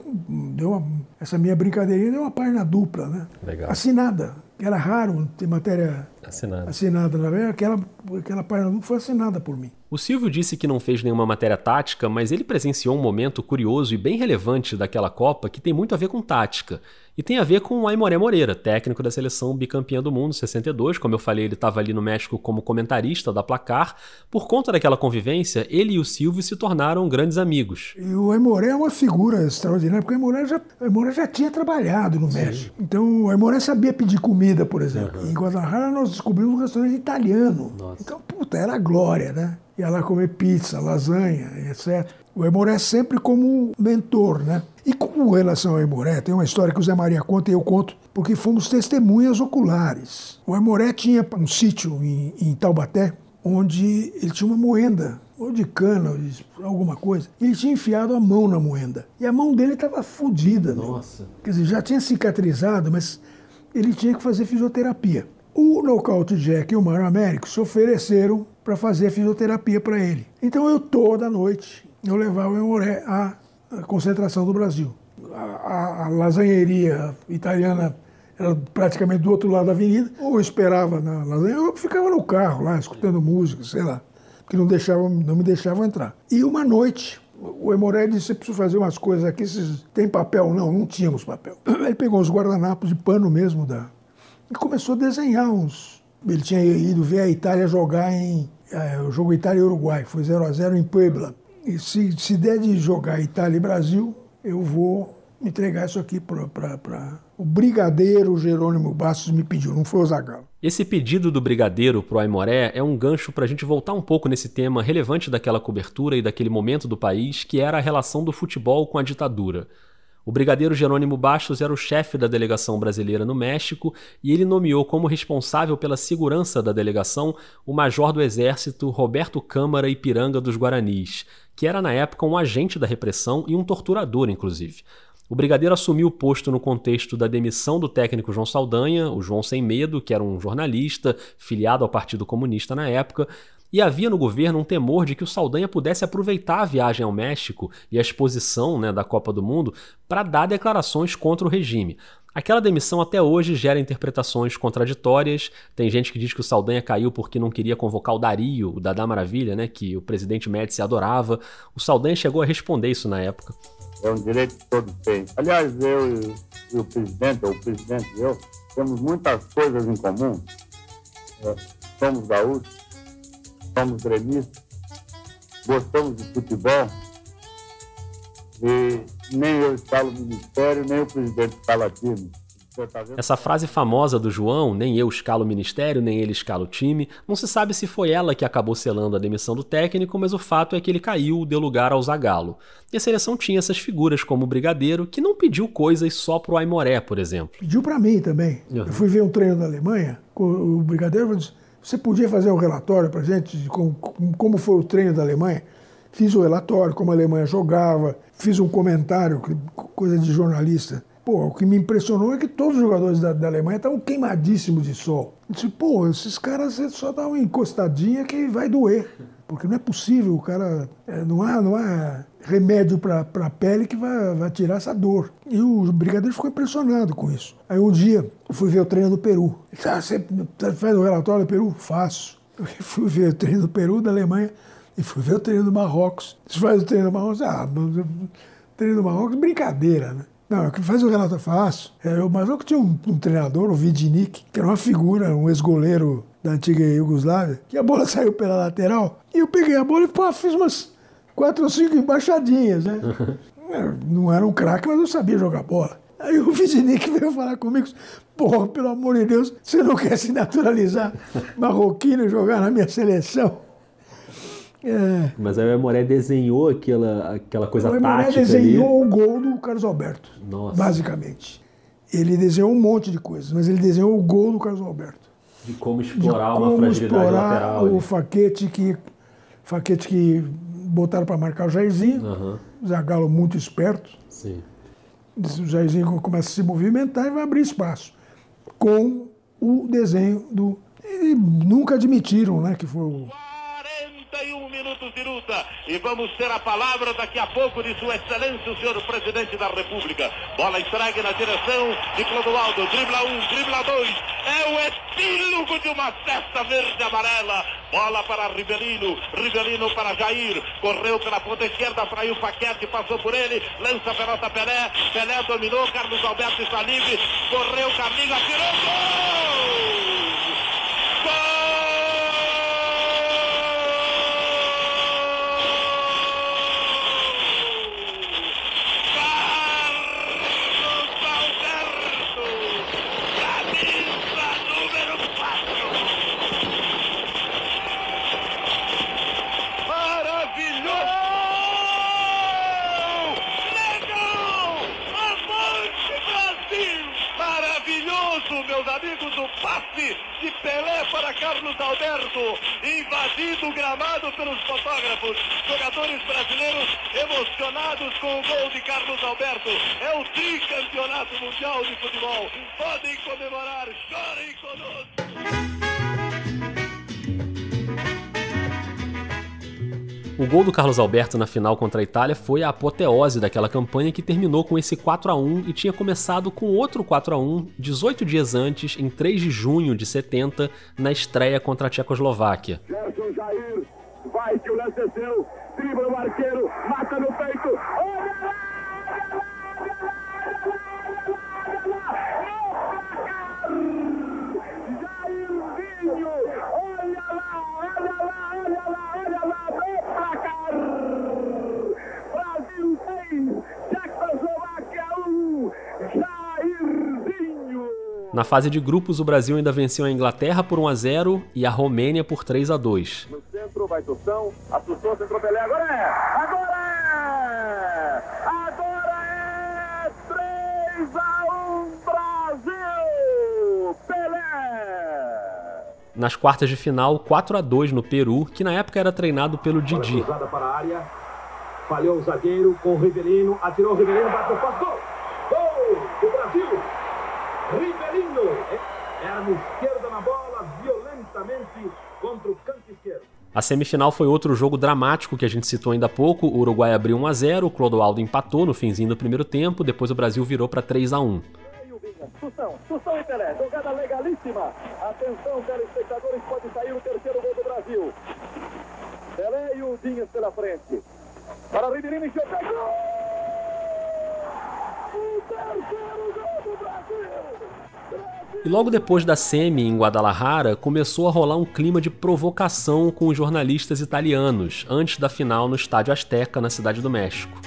deu uma, essa minha brincadeirinha deu uma página dupla, né? Legal. Assinada. Era raro ter matéria Assinado. assinada, na verdade, aquela, aquela página dupla foi assinada por mim. O Silvio disse que não fez nenhuma matéria tática, mas ele presenciou um momento curioso e bem relevante daquela Copa que tem muito a ver com tática. E tem a ver com o Aimoré Moreira, técnico da seleção bicampeã do mundo 62. Como eu falei, ele estava ali no México como comentarista da placar. Por conta daquela convivência, ele e o Silvio se tornaram grandes amigos. E o Aimoré é uma figura extraordinária, porque o Aimoré já, o Aimoré já tinha trabalhado no México. Então, o Aimoré sabia pedir comida, por exemplo. Em Guadalajara, nós descobrimos um restaurante italiano. Então, puta, era a glória, né? Ia lá comer pizza, lasanha, etc. O Aimoré sempre como mentor, né? E com relação ao Aimoré, tem uma história que o Zé Maria conta e eu conto, porque fomos testemunhas oculares. O Aimoré tinha um sítio em, em Taubaté, onde ele tinha uma moenda, ou de cana, ou de alguma coisa. Ele tinha enfiado a mão na moenda. E a mão dele estava fodida. meu. Nossa. Quer dizer, já tinha cicatrizado, mas ele tinha que fazer fisioterapia. O Nocaute Jack e o Mário Américo se ofereceram para fazer fisioterapia para ele. Então eu toda noite eu levava o Emoré à concentração do Brasil. A, a, a lasanheria italiana era praticamente do outro lado da avenida. Ou eu esperava na lasanha, eu ficava no carro lá, escutando música, sei lá, que não, deixavam, não me deixavam entrar. E uma noite, o Emoré disse, preciso fazer umas coisas aqui, têm papel? Não, não tínhamos papel. Ele pegou os guardanapos de pano mesmo da, e começou a desenhar uns. Ele tinha ido ver a Itália jogar em. eh, o jogo Itália e Uruguai, foi 0 a 0 em Puebla. E se, se der de jogar Itália e Brasil, eu vou entregar isso aqui para. O brigadeiro Jerônimo Bastos me pediu, não foi o Zagallo. Esse pedido do Brigadeiro pro Aimoré é um gancho para a gente voltar um pouco nesse tema relevante daquela cobertura e daquele momento do país, que era a relação do futebol com a ditadura. O brigadeiro Jerônimo Bastos era o chefe da delegação brasileira no México e ele nomeou como responsável pela segurança da delegação o major do exército Roberto Câmara Ipiranga dos Guaranis, que era na época um agente da repressão e um torturador, inclusive. O brigadeiro assumiu o posto no contexto da demissão do técnico João Saldanha, o João Sem Medo, que era um jornalista filiado ao Partido Comunista na época, e havia no governo um temor de que o Saldanha pudesse aproveitar a viagem ao México e a exposição né, da Copa do Mundo para dar declarações contra o regime. Aquela demissão até hoje gera interpretações contraditórias. Tem gente que diz que o Saldanha caiu porque não queria convocar o Dario, o Dadá Maravilha, né, que o presidente Médici adorava. O Saldanha chegou a responder isso na época. É um direito que todos têm. Aliás, eu e, o presidente, ou o presidente e eu, temos muitas coisas em comum. É, somos gaúchos, somos gremistas, gostamos de futebol e nem eu escalo o ministério, nem o presidente escala time. Tá? Essa frase famosa do João, nem eu escalo o ministério, nem ele escala o time, não se sabe se foi ela que acabou selando a demissão do técnico, mas o fato é que ele caiu, deu lugar ao Zagallo. E a seleção tinha essas figuras como o Brigadeiro, que não pediu coisas só pro Aimoré, por exemplo. Pediu para mim também. Uhum. Eu fui ver um treino da Alemanha, com o Brigadeiro disse, você podia fazer um relatório para gente de como, como foi o treino da Alemanha? Fiz o relatório, como a Alemanha jogava, fiz um comentário, coisa de jornalista. Pô, o que me impressionou é que todos os jogadores da, da Alemanha estavam queimadíssimos de sol. Eu disse, pô, esses caras só dá uma encostadinha que vai doer. Porque não é possível, o cara. é, não, há, não há remédio para a pele que vai, vai tirar essa dor. E o brigadeiro ficou impressionado com isso. Aí um dia eu fui ver o treino do Peru. Ele disse, ah, você faz o relatório do Peru? Faço. Eu fui ver o treino do Peru, da Alemanha, e fui ver o treino do Marrocos. Você faz o treino do Marrocos? Ah, treino do Marrocos, brincadeira, né? Não, que faz o relatório, faço. É, o Marrocos tinha um, um treinador, o Vidnik, que era uma figura, um ex-goleiro da antiga Iugoslávia, que a bola saiu pela lateral, e eu peguei a bola e pô, fiz umas quatro ou cinco embaixadinhas, né? É, Não era um craque, mas eu sabia jogar bola. Aí o Vidnik veio falar comigo, porra, pelo amor de Deus, você não quer se naturalizar marroquino e jogar na minha seleção? É, Mas aí o Aimoré desenhou aquela, aquela coisa o Aimoré tática desenhou ali. o gol do Carlos Alberto, Nossa. basicamente. Ele desenhou um monte de coisas, mas ele desenhou o gol do Carlos Alberto. De como De explorar uma como fragilidade explorar lateral. o ali. faquete que, faquete que botaram para marcar o Jairzinho. Aham, Zagallo muito esperto. sim. O Jairzinho começa a se movimentar e vai abrir espaço. Com o desenho do. E nunca admitiram né, que foi o. 41 minutos de luta e vamos ter a palavra daqui a pouco de Sua Excelência, o senhor presidente da República. Bola entregue na direção de Clodoaldo, dribla um, dribla dois. É o epílogo de uma festa verde-amarela. Bola para Rivelino, Rivelino para Jair. Correu pela ponta esquerda, fraiu Paquete, passou por ele, lança a pelota Pelé. Pelé dominou, Carlos Alberto está livre. Correu, Carlinhos, atirou, gol! Carlos Alberto, camisa número 4. Maravilhoso! Legal! Avante Brasil! Maravilhoso, meus amigos, o passe de Pelé para Carlos Alberto, invadido o gramado pelos fotógrafos. Jogadores brasileiros emocionados com o gol de Carlos Alberto. É o tricampeonato mundial de futebol. Podem comemorar, chorem conosco. O gol do Carlos Alberto na final contra a Itália foi a apoteose daquela campanha que terminou com esse 4 a 1 e tinha começado com outro 4 a 1 18 dias antes, em 3 de junho de 70, na estreia contra a Tchecoslováquia. Gerson Jair, vai que o lance é seu, o arqueiro, Na fase de grupos, o Brasil ainda venceu a Inglaterra por 1 a 0 e a Romênia por 3 a 2. No centro, vai Tostão, assustou, centrou Pelé, agora é! Agora é! Agora é! 3 a 1 Brasil! Pelé! Nas quartas de final, 4 a 2 no Peru, que na época era treinado pelo Didi. Falhou o zagueiro com o Rivelino, atirou o Rivelino, bateu o passo, gol! Gol do Brasil! Esquerda na bola, violentamente contra o canto esquerdo. A semifinal foi outro jogo dramático que a gente citou ainda há pouco. O Uruguai abriu 1 a 0, o Clodoaldo empatou no finzinho do primeiro tempo, depois o Brasil virou para 3 a 1. Tustão, Tustão e Pelé, jogada legalíssima. Atenção, telespectadores, pode sair o terceiro gol do Brasil. Pelé e o Dinhas pela frente. Para Ribeirinho, o gol! E logo depois da semi em Guadalajara, começou a rolar um clima de provocação com os jornalistas italianos, antes da final no Estádio Azteca, na Cidade do México.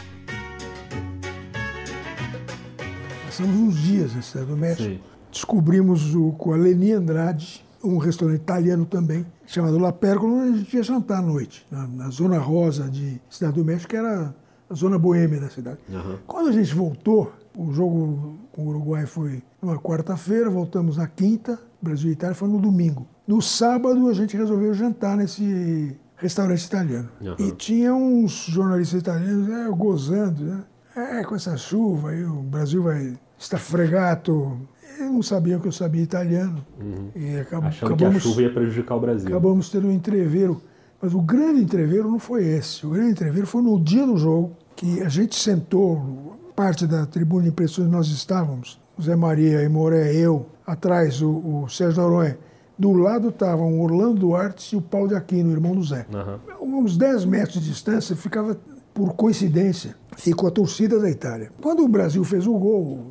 Passamos uns dias na Cidade do México. Sim. Descobrimos o, com a Leni Andrade, um restaurante italiano também, chamado La Pérgola, onde a gente ia jantar à noite, na, na, Zona Rosa de Cidade do México, que era a zona boêmia da cidade. Uhum. Quando a gente voltou, o jogo com o Uruguai foi numa quarta-feira, voltamos na quinta, Brasil e Itália foi no domingo. No sábado a gente resolveu jantar nesse restaurante italiano. Uhum. E tinha uns jornalistas italianos né, gozando, né? É, com essa chuva aí o Brasil vai estar fregato. Eu não sabia que eu sabia italiano. Uhum. E Achando acabamos, que a chuva ia prejudicar o Brasil. Acabamos tendo um entreveiro. Mas o grande entreveiro não foi esse. O grande entreveiro foi no dia do jogo, que a gente sentou, parte da tribuna de impressões nós estávamos, Zé Maria e Moré, eu, atrás o, o Sérgio Noronha. Do lado estavam o Orlando Duarte e o Paulo de Aquino, irmão do Zé. Uhum. Uns 10 metros de distância, ficava, por coincidência, ficou a torcida da Itália. Quando o Brasil fez o gol,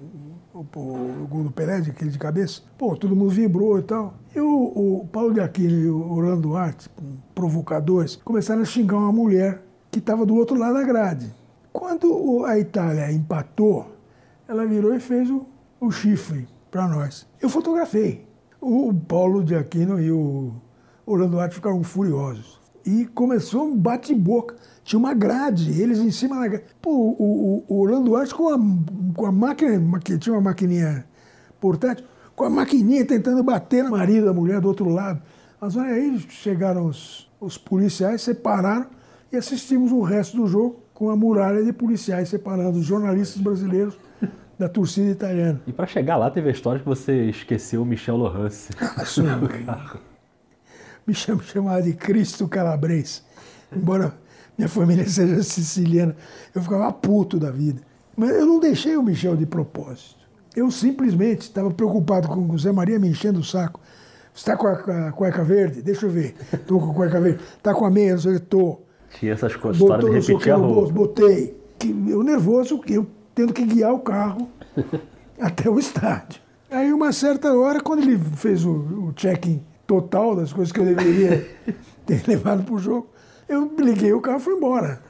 o, o, o gol do Pelé, aquele de cabeça, pô, todo mundo vibrou e tal. E o, o Paulo de Aquino e o Orlando Duarte, provocadores, começaram a xingar uma mulher que estava do outro lado da grade. Quando a Itália empatou, ela virou e fez o, o chifre para nós. Eu fotografei. O Paulo de Aquino e o Orlando Arte ficaram furiosos. E começou um bate-boca. Tinha uma grade, eles em cima da grade. Pô, o, o, o Orlando Arte com a, com a máquina, tinha uma maquininha portátil, com a maquininha tentando bater na marido da mulher do outro lado. Mas aí chegaram os, os policiais, separaram e assistimos o resto do jogo com a muralha de policiais separando os jornalistas brasileiros da torcida italiana. E para chegar lá teve a história que você esqueceu o Michel Lohance. Michel me chamava de Cristo Calabrês. Embora minha família seja siciliana, eu ficava puto da vida. Mas eu não deixei o Michel de propósito. Eu simplesmente estava preocupado com o Zé Maria me enchendo o saco. Você está com a, cueca verde? Deixa eu ver. Estou com a cueca verde. Está com a meia? Não sei. Estou. Tinha essas coisas, história de repetir a roupa. Botei. Eu nervoso, eu tendo que guiar o carro até o estádio. Aí, uma certa hora, quando ele fez o, o check-in total das coisas que eu deveria ter levado para o jogo, eu liguei o carro e fui embora.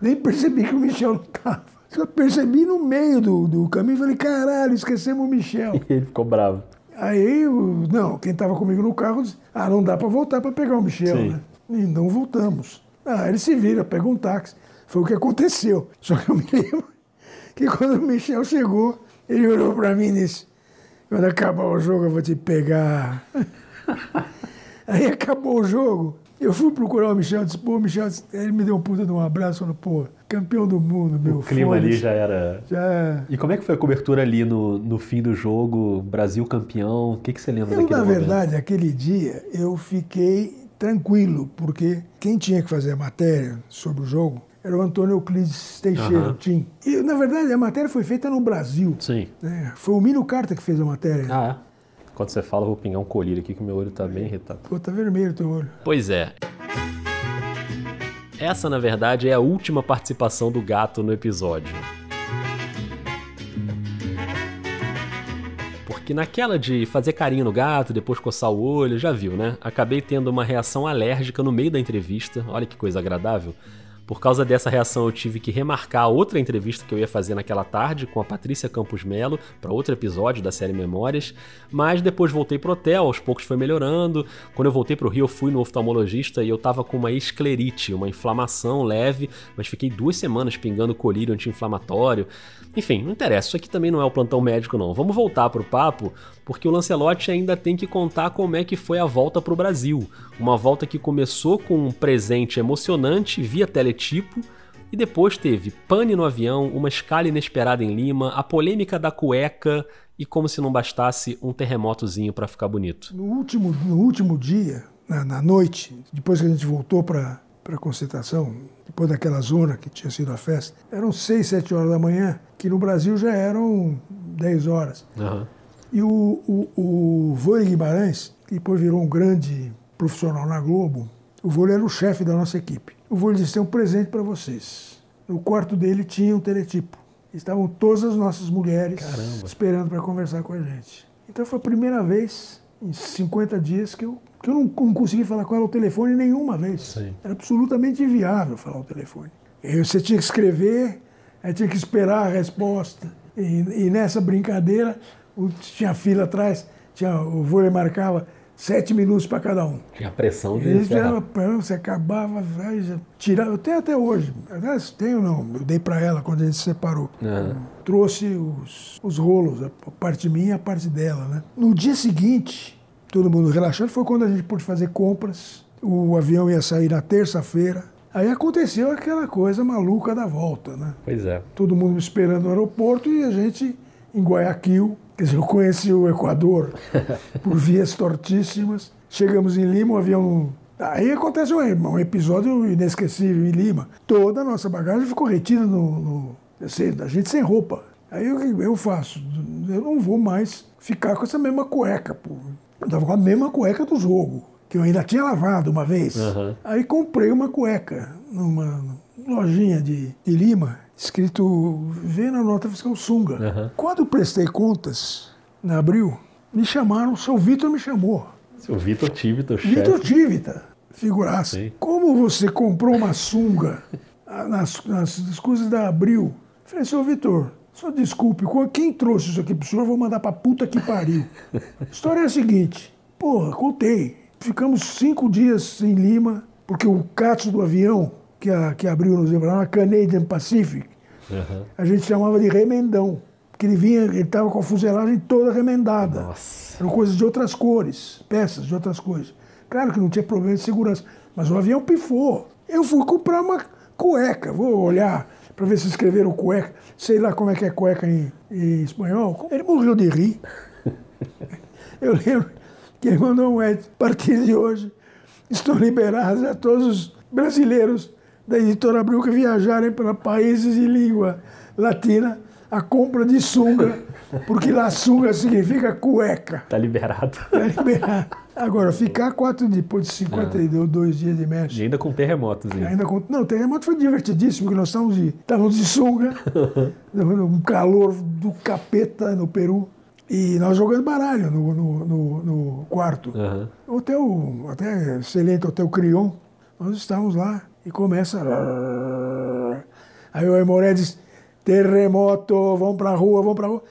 Nem percebi que o Michel não estava. Só percebi no meio do, do caminho e falei, caralho, esquecemos o Michel. E ele ficou bravo. Aí, não, quem estava comigo no carro disse, ah, não dá para voltar para pegar o Michel, Sim. né? E não voltamos. Ah, ele se vira, pega um táxi. Foi o que aconteceu. Só que eu me lembro que quando o Michel chegou, ele olhou para mim e disse: Quando acabar o jogo, eu vou te pegar. Aí acabou o jogo. Eu fui procurar o Michel, disse, pô, Michel, ele me deu um puta de um abraço, falou, pô, campeão do mundo, meu O clima ali já era. Já... E como é que foi a cobertura ali no, no fim do jogo? Brasil campeão? O que, que você lembra eu, daquele Na momento? verdade, aquele dia eu fiquei tranquilo, porque quem tinha que fazer a matéria sobre o jogo era o Antônio Euclides Teixeira, uhum. Tim. E, na verdade, a matéria foi feita no Brasil. Sim. Né? Foi o Mino Carta que fez a matéria. Ah, é? Quando você fala, eu vou pingar um colírio aqui que meu olho está bem irritado. Pô, tá vermelho o teu olho. Pois é. Essa, na verdade, é a última participação do gato no episódio. Que naquela de fazer carinho no gato, depois coçar o olho, já viu, né? Acabei tendo uma reação alérgica no meio da entrevista. Olha que coisa agradável. Por causa dessa reação, eu tive que remarcar outra entrevista que eu ia fazer naquela tarde com a Patrícia Campos Melo para outro episódio da série Memórias, mas depois voltei pro hotel, aos poucos foi melhorando. Quando eu voltei pro Rio, eu fui no oftalmologista e eu tava com uma esclerite, uma inflamação leve, mas fiquei duas semanas pingando colírio anti-inflamatório. Enfim, não interessa, isso aqui também não é o plantão médico não. Vamos voltar pro papo, porque o Lancelotti ainda tem que contar como é que foi a volta pro Brasil. Uma volta que começou com um presente emocionante via teletipo, e depois teve pane no avião, uma escala inesperada em Lima, a polêmica da cueca e como se não bastasse um terremotozinho para ficar bonito. No último, no último dia, na, na noite, depois que a gente voltou para a concentração, depois daquela zona que tinha sido a festa, eram 6, 7 horas da manhã, que no Brasil já eram 10 horas. Uhum. E o, o, o Vôlei Guimarães, que depois virou um grande profissional na Globo, o Vôlei era o chefe da nossa equipe. O Vôlei disse, tem um presente para vocês. No quarto dele tinha um teletipo. estavam todas as nossas mulheres Caramba. esperando para conversar com a gente. Então foi a primeira vez em 50 dias que eu, que eu não, não consegui falar com ela ao telefone nenhuma vez. Sim. Era absolutamente inviável falar ao telefone. E você tinha que escrever, aí tinha que esperar a resposta. E, e nessa brincadeira, tinha fila atrás, tinha, o vôlei marcava sete minutos para cada um. Tinha a pressão de Eles já, pã, você acabava, já tirava. Eu tenho até hoje. Aliás, tenho não. Eu dei para ela quando a gente se separou. Aham. Trouxe os, os rolos, a parte minha e a parte dela. Né? No dia seguinte, todo mundo relaxando, foi quando a gente pôde fazer compras. O avião ia sair na terça-feira. Aí aconteceu aquela coisa maluca da volta, né? Pois é. todo mundo esperando no aeroporto e a gente em Guayaquil. Quer dizer, eu conheci o Equador por vias tortíssimas. Chegamos em Lima, o avião. Aí acontece um, episódio inesquecível em Lima. Toda a nossa bagagem ficou retida no. no sei, a gente sem roupa. Aí o que eu faço? Eu não vou mais ficar com essa mesma cueca, pô. Eu tava com a mesma cueca do jogo, que eu ainda tinha lavado uma vez. Aham. Aí comprei uma cueca numa lojinha de, de Lima, escrito Vê na nota fiscal Sunga. Aham. Quando prestei contas, na abril, me chamaram, o seu Vitor me chamou. Seu Vitor Tivita, o Vitor chefe. Tivita, figuraça. Sim. Como você comprou uma sunga nas, nas, coisas da Abril? Falei, seu Vitor, só desculpe, qu- quem trouxe isso aqui pro senhor, eu vou mandar pra puta que pariu. A história é a seguinte, porra, contei. Ficamos cinco dias em Lima, porque o catso do avião que, a, que abriu nos a Canadian Pacific, Aham. a gente chamava de remendão. Porque ele vinha, ele estava com a fuselagem toda remendada. Nossa. Eram coisas de outras cores, peças de outras cores. Claro que não tinha problema de segurança, mas o avião pifou. Eu fui comprar uma cueca, vou olhar para ver se escreveram cueca. Sei lá como é que é cueca em, em espanhol. Ele morreu de rir. Eu lembro que ele mandou um Ed, a partir de hoje, estão liberados a todos os brasileiros da editora Abril que viajarem para países de língua latina a compra de sunga, porque lá sunga significa cueca. Tá liberado. Tá liberado. Agora, ficar quatro depois de 52 dias de E México. ainda com terremotos. hein? Ainda com... Não, o terremoto foi divertidíssimo, porque nós estávamos de, estávamos de sunga, um calor do capeta no Peru, e nós jogando baralho no, no, no- no quarto. Aham. Hotel, até excelente Hotel Crion, nós estávamos lá e começa. Aí o Aimoré diz: terremoto, vamos pra rua, vamos pra rua.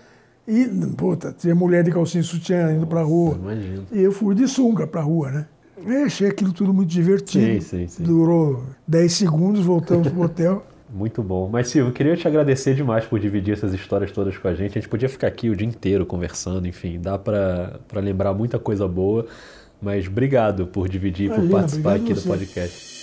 E, puta, tinha mulher de calcinha e sutiã indo pra rua. Imagino. E eu fui de sunga pra rua, né? Eu achei aquilo tudo muito divertido. Sim, sim, sim. Durou 10 segundos, voltamos pro hotel. Muito bom. Mas, Silvio, queria te agradecer demais por dividir essas histórias todas com a gente. A gente podia ficar aqui o dia inteiro conversando, enfim, dá pra pra lembrar muita coisa boa. Mas obrigado por dividir, por Imagina, participar obrigado aqui do podcast.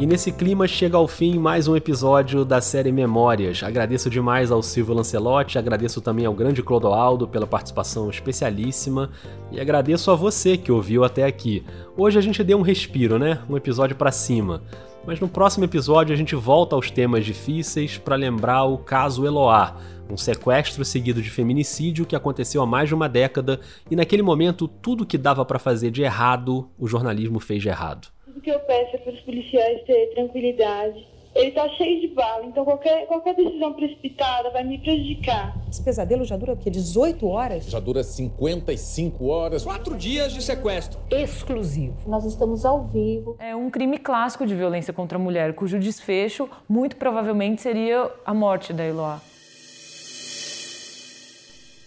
E nesse clima chega ao fim mais um episódio da série Memórias. Agradeço demais ao Silvio Lancelotti, agradeço também ao grande Clodoaldo pela participação especialíssima e agradeço a você que ouviu até aqui. Hoje a gente deu um respiro, né? Um episódio pra cima. Mas no próximo episódio a gente volta aos temas difíceis para lembrar o caso Eloá, um sequestro seguido de feminicídio que aconteceu há mais de uma década e naquele momento tudo que dava pra fazer de errado, o jornalismo fez de errado. Tudo que eu peço é para os policiais ter tranquilidade. Ele tá cheio de bala, então qualquer, qualquer decisão precipitada vai me prejudicar. Esse pesadelo já dura o quê? 18 horas? Já dura 55 horas. Quatro dias de sequestro. Exclusivo. Nós estamos ao vivo. É um crime clássico de violência contra a mulher, cujo desfecho muito provavelmente seria a morte da Eloá.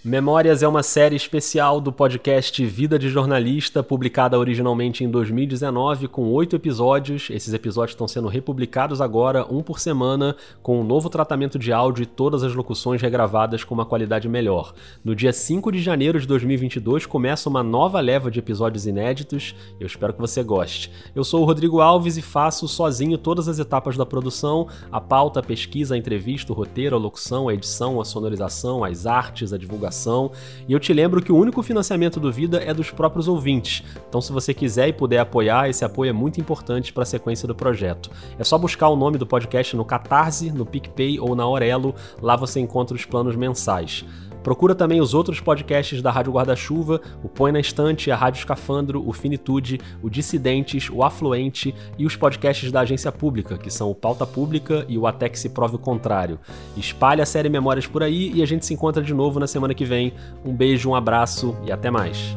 Memórias é uma série especial do podcast Vida de Jornalista, publicada originalmente em 2019, com oito episódios. Esses episódios estão sendo republicados agora, um por semana, com um novo tratamento de áudio e todas as locuções regravadas com uma qualidade melhor. No dia 5 de janeiro de 2022 começa uma nova leva de episódios inéditos. Eu espero que você goste. Eu sou o Rodrigo Alves e faço sozinho todas as etapas da produção: a pauta, a pesquisa, a entrevista, o roteiro, a locução, a edição, a sonorização, as artes, a divulgação. E eu te lembro que o único financiamento do Vida é dos próprios ouvintes. Então, se você quiser e puder apoiar, esse apoio é muito importante para a sequência do projeto. É só buscar o nome do podcast no Catarse, no PicPay ou na Aurelo. Lá você encontra os planos mensais. Procura também os outros podcasts da Rádio Guarda-Chuva, o Põe na Estante, a Rádio Escafandro, o Finitude, o Dissidentes, o Afluente e os podcasts da Agência Pública, que são o Pauta Pública e o Até que se prove o contrário. Espalhe a série Memórias por aí e a gente se encontra de novo na semana que vem. Um beijo, um abraço e até mais.